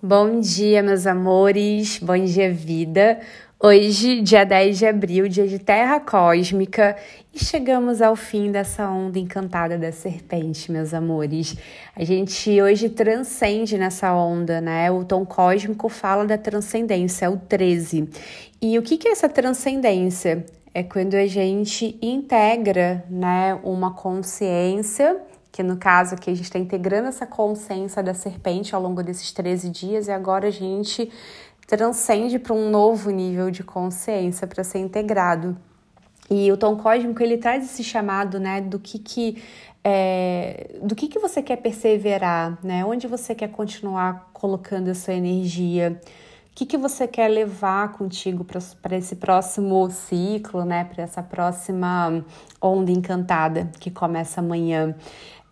Bom dia, meus amores, bom dia, vida. Hoje, dia 10 de abril, dia de Terra Cósmica, e chegamos ao fim dessa onda encantada da serpente, meus amores. A gente hoje transcende nessa onda, né? O tom cósmico fala da transcendência, é o 13. E o que é essa transcendência? É quando a gente integra, né, uma consciência que no caso aqui a gente está integrando essa consciência da serpente ao longo desses 13 dias e agora a gente transcende para um novo nível de consciência para ser integrado. E o tom cósmico ele traz esse chamado, né, do que que é, do que que você quer perseverar, né? Onde você quer continuar colocando essa energia? Que, que você quer levar contigo para esse próximo ciclo, né? Para essa próxima onda encantada que começa amanhã?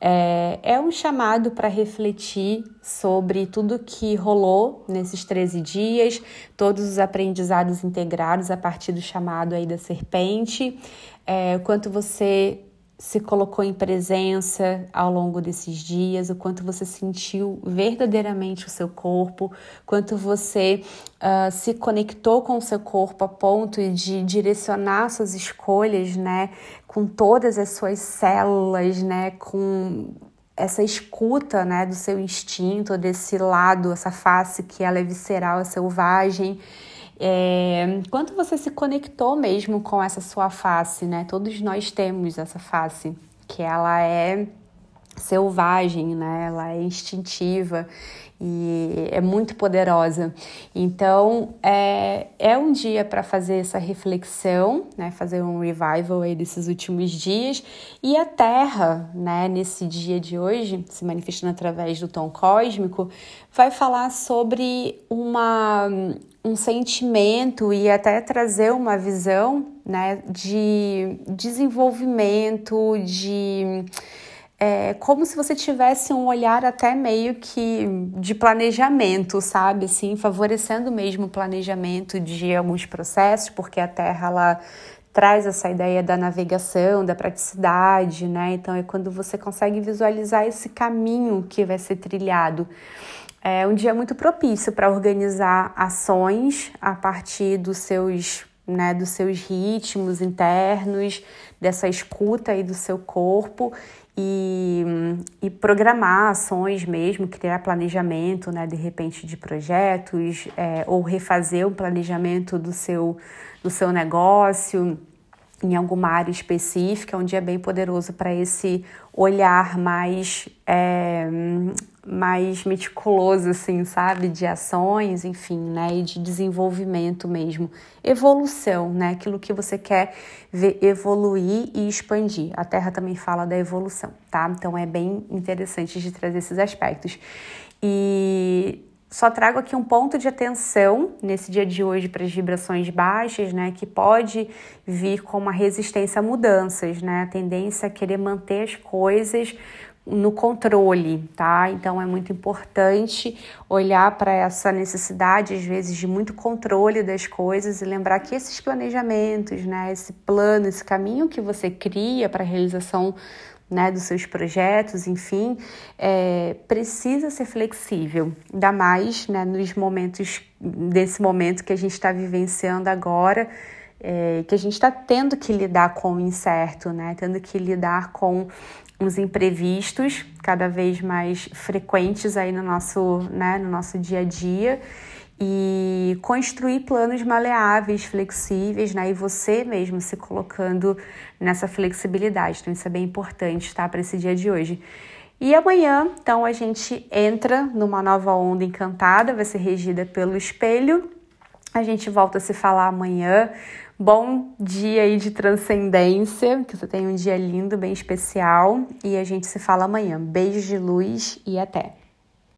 É, é um chamado para refletir sobre tudo que rolou nesses 13 dias, todos os aprendizados integrados a partir do chamado aí da serpente, é, quanto você se colocou em presença ao longo desses dias, o quanto você sentiu verdadeiramente o seu corpo, quanto você uh, se conectou com o seu corpo a ponto de direcionar suas escolhas, né, com todas as suas células, né, com essa escuta, né, do seu instinto, desse lado, essa face que ela é visceral, é selvagem. É, quanto você se conectou mesmo com essa sua face, né? Todos nós temos essa face, que ela é selvagem, né? Ela é instintiva e é muito poderosa. Então, é, é um dia para fazer essa reflexão, né? Fazer um revival aí desses últimos dias. E a Terra, né? Nesse dia de hoje, se manifestando através do tom cósmico, vai falar sobre uma um sentimento e até trazer uma visão né, de desenvolvimento, de é, como se você tivesse um olhar até meio que de planejamento, sabe? Assim, favorecendo mesmo o planejamento de alguns processos, porque a Terra ela traz essa ideia da navegação, da praticidade, né? Então é quando você consegue visualizar esse caminho que vai ser trilhado. É um dia muito propício para organizar ações a partir dos seus, né, dos seus ritmos internos, dessa escuta aí do seu corpo e, e programar ações mesmo, criar planejamento, né, de repente de projetos é, ou refazer o planejamento do seu, do seu negócio em alguma área específica, é um dia bem poderoso para esse olhar mais é, mais meticuloso, assim, sabe? De ações, enfim, né? E de desenvolvimento mesmo. Evolução, né? Aquilo que você quer ver evoluir e expandir. A Terra também fala da evolução, tá? Então é bem interessante de trazer esses aspectos. E só trago aqui um ponto de atenção nesse dia de hoje para as vibrações baixas, né? Que pode vir com uma resistência a mudanças, né? A tendência a querer manter as coisas no controle, tá? Então é muito importante olhar para essa necessidade, às vezes, de muito controle das coisas e lembrar que esses planejamentos, né, esse plano, esse caminho que você cria para a realização né, dos seus projetos, enfim, é, precisa ser flexível, ainda mais né, nos momentos, desse momento que a gente está vivenciando agora, é, que a gente está tendo que lidar com o incerto, né, tendo que lidar com uns imprevistos cada vez mais frequentes aí no nosso, né, no nosso dia a dia e construir planos maleáveis, flexíveis, né? E você mesmo se colocando nessa flexibilidade. Então, isso é bem importante, tá? Para esse dia de hoje. E amanhã, então, a gente entra numa nova onda encantada, vai ser regida pelo espelho. A gente volta a se falar amanhã. Bom dia aí de transcendência, que você tenha um dia lindo, bem especial. E a gente se fala amanhã. Beijos de luz e até!